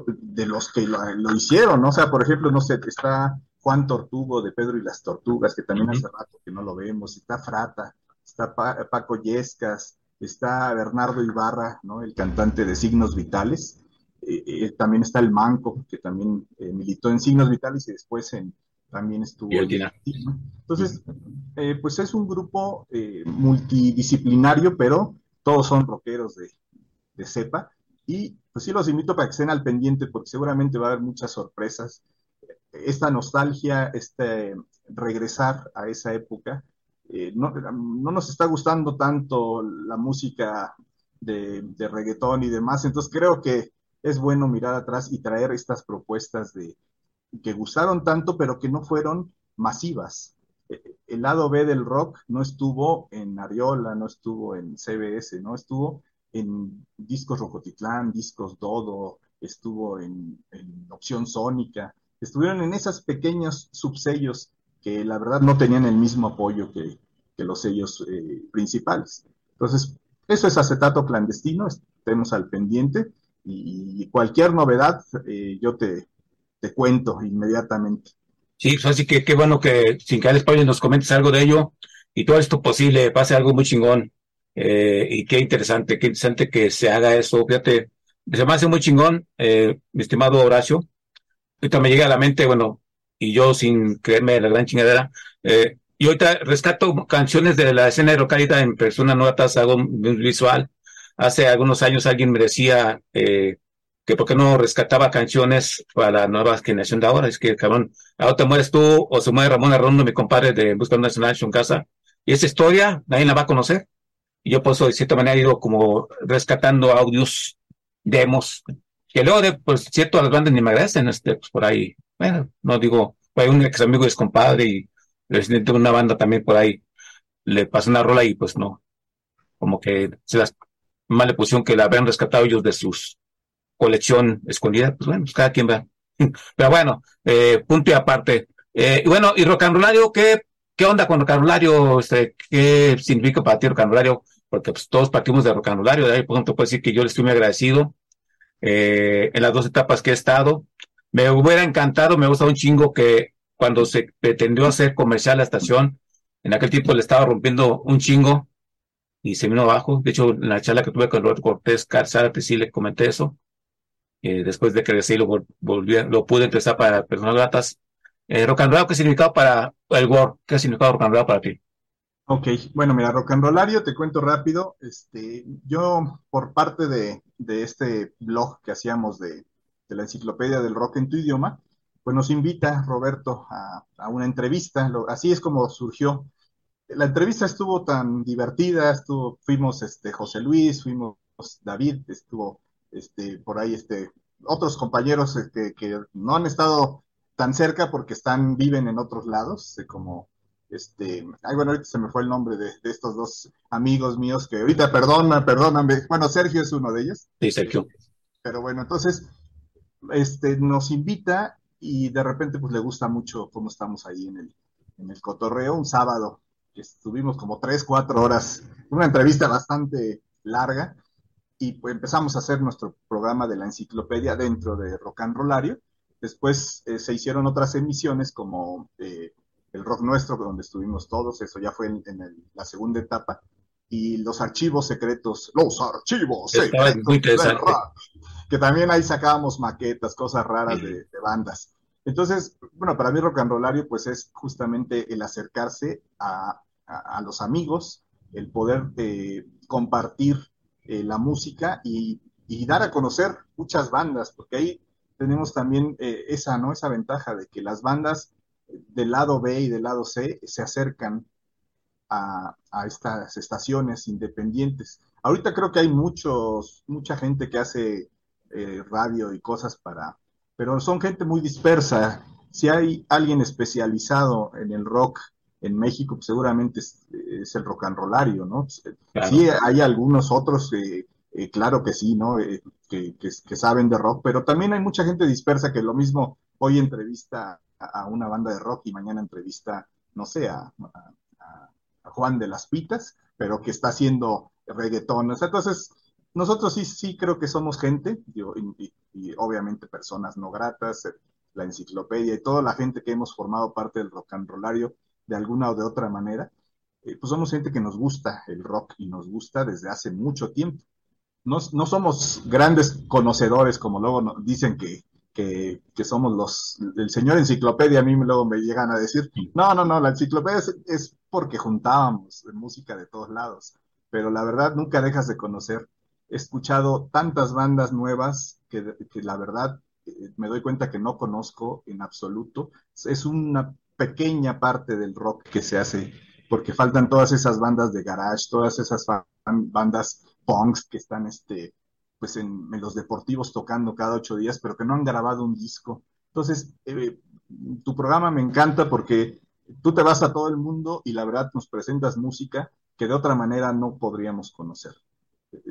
Speaker 4: de los que lo, hicieron, ¿no? O sea, por ejemplo, no sé, está Juan Tortugo de Pedro y las Tortugas, que también hace rato que no lo vemos, está Frata, está Paco Yescas, está Bernardo Ibarra, ¿no? El cantante de Signos Vitales, eh, eh, también está el Manco, que también militó en Signos Vitales y después en, también estuvo. Entonces, pues es un grupo multidisciplinario, pero todos son rockeros de, cepa. Y pues sí los invito para que estén al pendiente porque seguramente va a haber muchas sorpresas. Esta nostalgia, este regresar a esa época, eh, no, nos está gustando tanto la música de, de, reggaetón y demás, entonces creo que es bueno mirar atrás y traer estas propuestas de que gustaron tanto, pero que no fueron masivas. El lado B del rock no estuvo en Ariola, no estuvo en CBS, no estuvo en Discos Rocotitlán, Discos Dodo, estuvo en, Opción Sónica, estuvieron en esos pequeños subsellos que la verdad no tenían el mismo apoyo que, los sellos eh, principales. Entonces, eso es acetato clandestino, estemos al pendiente. Y, cualquier novedad eh, yo te, te cuento inmediatamente.
Speaker 3: Sí, pues así que qué bueno que sin caer español nos comentes algo de ello y todo esto posible, pase algo muy chingón. Eh, y qué interesante, qué interesante que se haga eso. Fíjate, se me hace muy chingón, eh, mi estimado Horacio. Ahorita me llega a la mente, bueno, y yo sin creerme la gran chingadera, eh, y ahorita rescato canciones de la escena de localidad en persona, no hago un visual. Hace algunos años alguien me decía, eh, que por qué no rescataba canciones para la nueva generación de ahora. Es que, cabrón, ahora te mueres tú o se muere Ramón Arrondo, mi compadre de Busca Nacional casa. Y esa historia nadie la va a conocer. Y yo por eso, de cierta manera, he ido como rescatando audios, demos, que luego de, pues, cierto, las bandas ni me agradecen, este, pues, por ahí. Bueno, no digo, hay un ex amigo es compadre y presidente de una banda también por ahí le pasó una rola y pues no, como que se las mal le pusieron que la habían rescatado ellos de sus colección escondida, pues bueno, pues cada quien va. Pero bueno, eh, punto y aparte. Eh, y bueno, y rollario, ¿qué, ¿qué onda con rollario? Este, ¿Qué significa para ti rollario? Porque pues todos partimos de rollario, de ahí por ejemplo puedo decir que yo le estoy muy agradecido eh, en las dos etapas que he estado. Me hubiera encantado, me gusta un chingo que cuando se pretendió hacer comercial la estación, en aquel tiempo le estaba rompiendo un chingo y se vino abajo. De hecho, en la charla que tuve con Roberto Cortés Carzarte sí le comenté eso. Eh, después de que decí lo, volví, lo pude empezar para personas gratas. Eh, rock and roll, ¿qué significado para el Word? ¿Qué significado rock and roll para ti?
Speaker 4: Ok, bueno, mira, rock and rollario, te cuento rápido. Este, yo, por parte de, de este blog que hacíamos de, de, la enciclopedia del rock en tu idioma, pues nos invita Roberto a, a una entrevista. Así es como surgió. La entrevista estuvo tan divertida, estuvo, fuimos este, José Luis, fuimos David, estuvo este, por ahí este otros compañeros que, que, no han estado tan cerca porque están, viven en otros lados, como este, ay, bueno, ahorita se me fue el nombre de, de, estos dos amigos míos que ahorita, perdona, perdóname, bueno, Sergio es uno de ellos.
Speaker 3: Sí, Sergio.
Speaker 4: Pero bueno, entonces, este, nos invita y de repente pues le gusta mucho cómo estamos ahí en el, en el cotorreo, un sábado, que estuvimos como tres, cuatro horas, una entrevista bastante larga, y pues empezamos a hacer nuestro programa de la enciclopedia dentro de Rock and Rollario. Después eh, se hicieron otras emisiones como eh, el rock nuestro, donde estuvimos todos, eso ya fue en, en la segunda etapa, y los archivos secretos, los archivos secretos, que también ahí sacábamos maquetas, cosas raras de, de, bandas. Entonces, bueno, para mí rock and rollario pues es justamente el acercarse a, a, a los amigos, el poder eh, compartir eh, la música y, dar a conocer muchas bandas, porque ahí tenemos también eh, esa, ¿no? Esa ventaja de que las bandas del lado B y del lado C se acercan a, a, estas estaciones independientes. Ahorita creo que hay muchos, mucha gente que hace eh, radio y cosas para, pero son gente muy dispersa. Si hay alguien especializado en el rock en México, pues seguramente es, es, el rock and rollario, ¿no? Claro. Sí, hay algunos otros, eh, eh, claro que sí, ¿no? Eh, que, que, que, saben de rock, pero también hay mucha gente dispersa que lo mismo hoy entrevista a una banda de rock y mañana entrevista, no sé, a, a, a Juan de las Pitas, pero que está haciendo reggaetón. O sea, entonces, nosotros sí, sí creo que somos gente, digo, y, y, y, obviamente personas no gratas, la enciclopedia y toda la gente que hemos formado parte del rock and rollario de alguna o de otra manera, eh, pues somos gente que nos gusta el rock y nos gusta desde hace mucho tiempo. No, no somos grandes conocedores como luego dicen que, que, que, somos los, el señor enciclopedia, a mí luego me llegan a decir, no, no, no, la enciclopedia es, porque juntábamos música de todos lados, pero la verdad nunca dejas de conocer. He escuchado tantas bandas nuevas que, que la verdad eh, me doy cuenta que no conozco en absoluto. Es una pequeña parte del rock que se hace, porque faltan todas esas bandas de garage, todas esas bandas punks que están este, pues en, en, los deportivos tocando cada ocho días, pero que no han grabado un disco. Entonces, eh, tu programa me encanta porque tú te vas a todo el mundo y la verdad nos presentas música que de otra manera no podríamos conocer.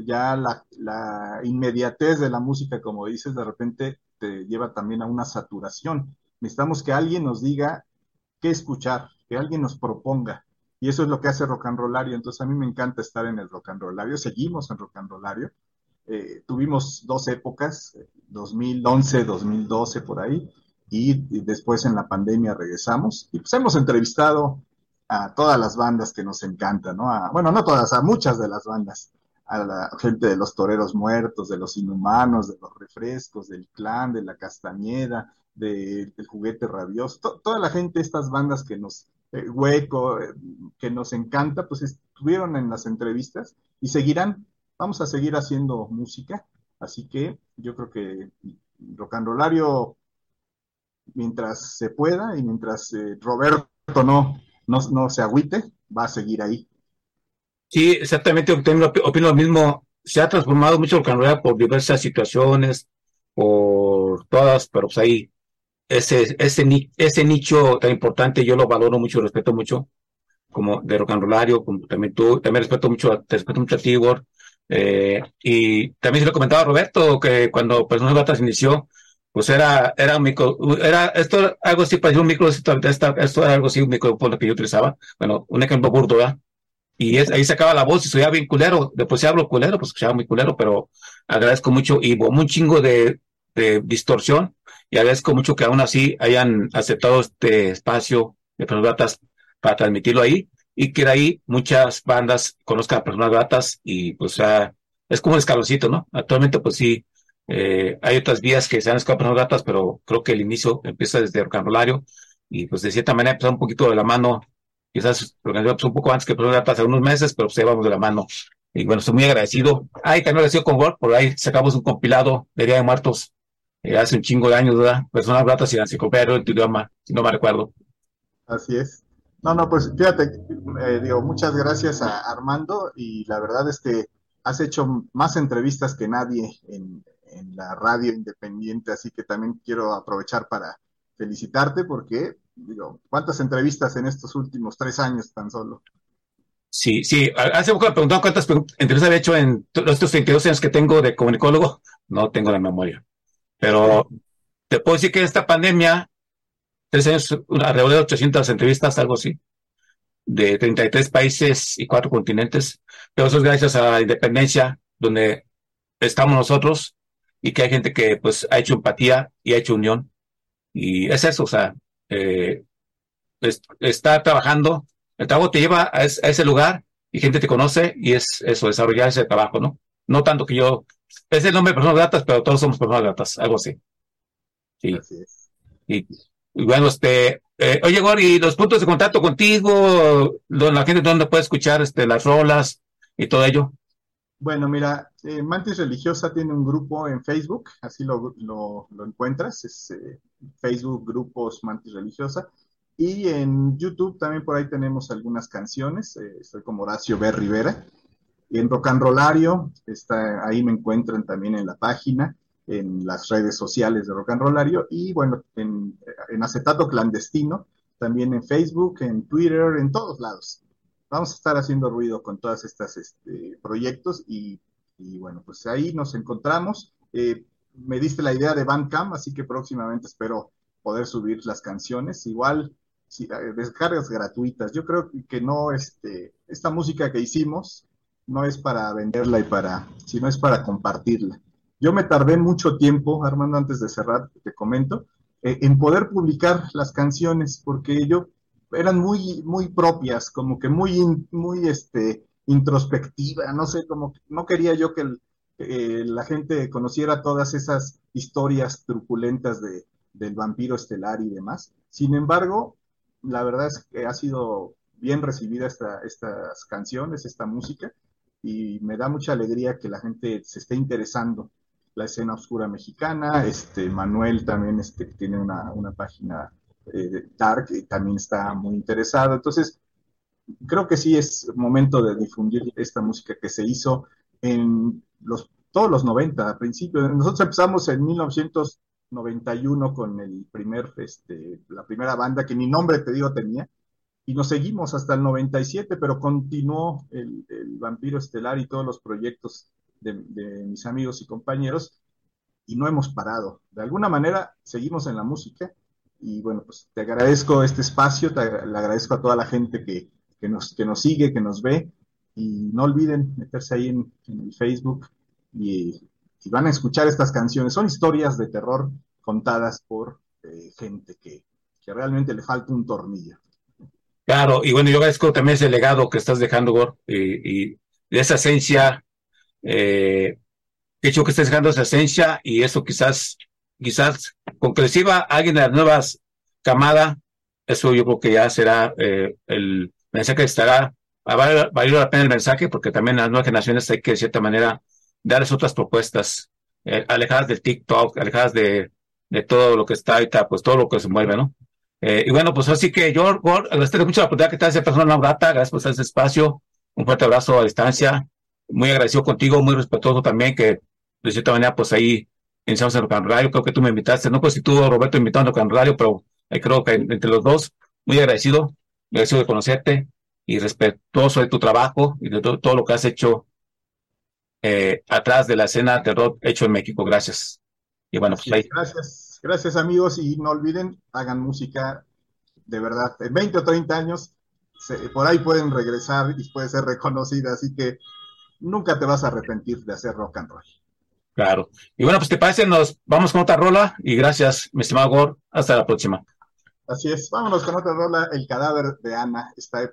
Speaker 4: Ya la, la inmediatez de la música, como dices, de repente te lleva también a una saturación. Necesitamos que alguien nos diga qué escuchar, que alguien nos proponga. Y eso es lo que hace Rock and Rollario. Entonces a mí me encanta estar en el Rock and Rollario. Seguimos en Rock and Rollario. Eh, tuvimos dos épocas, 2011, 2012 por ahí, y, después en la pandemia regresamos. Y pues hemos entrevistado a todas las bandas que nos encantan, ¿no? Bueno, no todas, a muchas de las bandas. A la gente de los toreros muertos, de los inhumanos, de los refrescos, del clan, de la castañeda, de, del juguete rabioso, to, toda la gente, estas bandas que nos, eh, hueco, eh, que nos encanta, pues estuvieron en las entrevistas y seguirán, vamos a seguir haciendo música, así que yo creo que rock and rollario, mientras se pueda y mientras eh, Roberto no, no, no se agüite, va a seguir ahí.
Speaker 3: Sí, exactamente, opino, opino lo mismo. Se ha transformado mucho el rock por diversas situaciones, por todas, pero pues ahí ese, ese, ese nicho tan importante yo lo valoro mucho, respeto mucho, como de rock and rollario, como también tú, también respeto mucho, te respeto mucho a ti, eh, y también se lo comentaba a Roberto, que cuando Personas Gatas inició, pues era, era un micro, era, esto algo así parecía un micro, esto, esto era algo así, un micrófono que yo utilizaba, bueno, un ejemplo burdo, ¿verdad? Y es, ahí sacaba la voz y soy bien culero, después si hablo culero, pues escuchaba muy culero, pero agradezco mucho y un chingo de, distorsión, y agradezco mucho que aún así hayan aceptado este espacio de personas gratas para transmitirlo ahí y que de ahí muchas bandas conozcan a personas gratas y pues uh, es como un escaloncito, ¿no? Actualmente pues sí, eh, hay otras vías que se han escapado personas gratas, pero creo que el inicio empieza desde rollario y pues de cierta manera empezó un poquito de la mano, quizás pues, un poco antes que personas gratas, hace unos meses, pero pues vamos de la mano. Y bueno, estoy muy agradecido. Ay, también agradecido con Word, por ahí sacamos un compilado de Día de Muertos eh, hace un chingo de años, ¿verdad? Personas gratas y la enciclopedia en tu idioma, si no me recuerdo.
Speaker 4: Así es. No, no, pues fíjate, eh, digo, muchas gracias a Armando y la verdad es que has hecho más entrevistas que nadie en, en la radio independiente, así que también quiero aprovechar para felicitarte porque, digo, ¿cuántas entrevistas en estos últimos tres años tan solo?
Speaker 3: Sí, sí. Hace poco me preguntaron cuántas entrevistas había hecho en estos 32 años que tengo de comunicólogo. No tengo la memoria. Pero te puedo decir que esta pandemia, tres años, alrededor de 800 entrevistas, algo así, de 33 países y cuatro continentes. Pero eso es gracias a la independencia, donde estamos nosotros y que hay gente que pues ha hecho empatía y ha hecho unión. Y es eso, o sea, eh, está trabajando el trabajo te lleva a, ese lugar y gente te conoce y es eso, desarrollar ese trabajo, ¿no? No tanto que yo, es el nombre de personas gratas, pero todos somos personas gratas, algo así. Sí. Y, bueno, este, eh, oye, Gori, los puntos de contacto contigo, la gente donde puede escuchar este, las rolas y todo ello.
Speaker 4: Bueno, mira, eh, Mantis Religiosa tiene un grupo en Facebook, así lo, lo, encuentras, es eh, Facebook Grupos Mantis Religiosa. Y en YouTube también por ahí tenemos algunas canciones. Eh, estoy como Horacio B. Rivera. Y en Rock and Rollario, está, ahí me encuentran también en la página, en las redes sociales de Rock and Rollario. Y bueno, en, Acetato Clandestino, también en Facebook, en Twitter, en todos lados. Vamos a estar haciendo ruido con todos estos este, proyectos y, bueno, pues ahí nos encontramos. Eh, me diste la idea de Bandcamp, así que próximamente espero poder subir las canciones. Igual eh, descargas gratuitas. Yo creo que no, este, esta música que hicimos no es para venderla y para, sino es para compartirla. Yo me tardé mucho tiempo, Armando, antes de cerrar, te comento, eh, en poder publicar las canciones, porque yo eran muy, muy propias, como que muy, muy, este, introspectiva, no sé, como no quería yo que eh, la gente conociera todas esas historias truculentas de, del vampiro estelar y demás. Sin embargo, la verdad es que ha sido bien recibida esta, estas canciones, esta música, y me da mucha alegría que la gente se esté interesando. La escena oscura mexicana, este Manuel también este, tiene una, página eh, Dark y también está muy interesado. Entonces, creo que sí es momento de difundir esta música que se hizo en todos los 90, a principios. Nosotros empezamos en 1900 91 con el primer, este, la primera banda que mi nombre te digo tenía, y nos seguimos hasta el 97, pero continuó el, Vampiro Estelar y todos los proyectos de, mis amigos y compañeros, y no hemos parado. De alguna manera seguimos en la música, y bueno, pues te agradezco este espacio, te agradezco a toda la gente que, nos, que nos sigue, que nos ve, y no olviden meterse ahí en, en el Facebook y van a escuchar estas canciones. Son historias de terror contadas por eh, gente que, realmente le falta un tornillo.
Speaker 3: Claro, y bueno, yo agradezco también ese legado que estás dejando, Gor, y, esa esencia, eh, hecho que estás dejando esa esencia y eso quizás, quizás con que reciba alguien de las nuevas camada, eso yo creo que ya será eh, el mensaje que estará, va a valer la pena el mensaje, porque también las nuevas generaciones hay que de cierta manera darles otras propuestas, eh, alejadas del TikTok, alejadas de, todo lo que está ahorita, pues todo lo que se mueve, ¿no? Eh, y bueno, pues así que yo, agradezco mucho la oportunidad que te hace persona no grata, gracias por ese espacio, un fuerte abrazo a distancia, muy agradecido contigo, muy respetuoso también, que de cierta manera, pues ahí iniciamos en el Radio, creo que tú me invitaste, no pues si tú, Roberto, invitando a Radio, pero creo que entre los dos, muy agradecido, agradecido de conocerte y respetuoso de tu trabajo y de todo lo que has hecho eh, atrás de la escena de rock hecho en México. Gracias.
Speaker 4: Y bueno, pues Gracias, gracias amigos y no olviden, hagan música de verdad. En 20 o 30 años, por ahí pueden regresar y puede ser reconocida, así que nunca te vas a arrepentir de hacer rock and roll.
Speaker 3: Claro. Y bueno, pues te parece, nos vamos con otra rola y gracias, mi estimado Gor. Hasta la próxima.
Speaker 4: Así es, vámonos con otra rola, El cadáver de Ana. Está,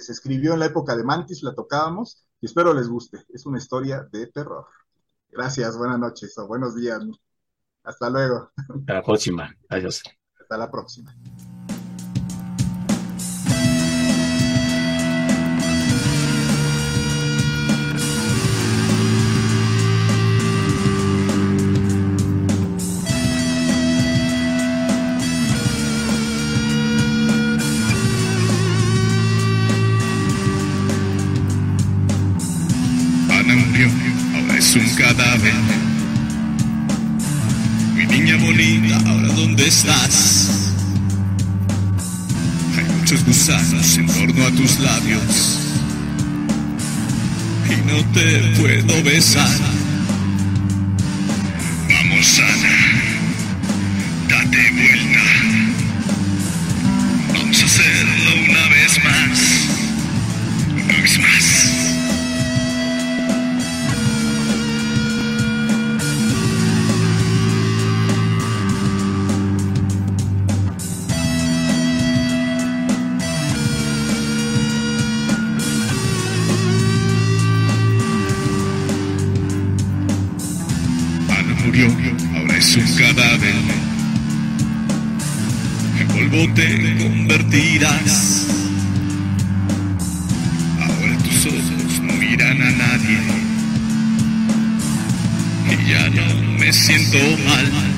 Speaker 4: se escribió en la época de Mantis, la tocábamos y espero les guste. Es una historia de terror. Gracias, buenas noches o buenos días. Hasta luego.
Speaker 3: Hasta la próxima. Adiós.
Speaker 4: Hasta la próxima.
Speaker 2: Cadáver. niña bonita, ahora dónde estás? Hay muchos gusanos en torno a tus labios y no te puedo besar. Polvo te convertirás. Ahora tus ojos no miran a nadie. Y ya no me siento mal.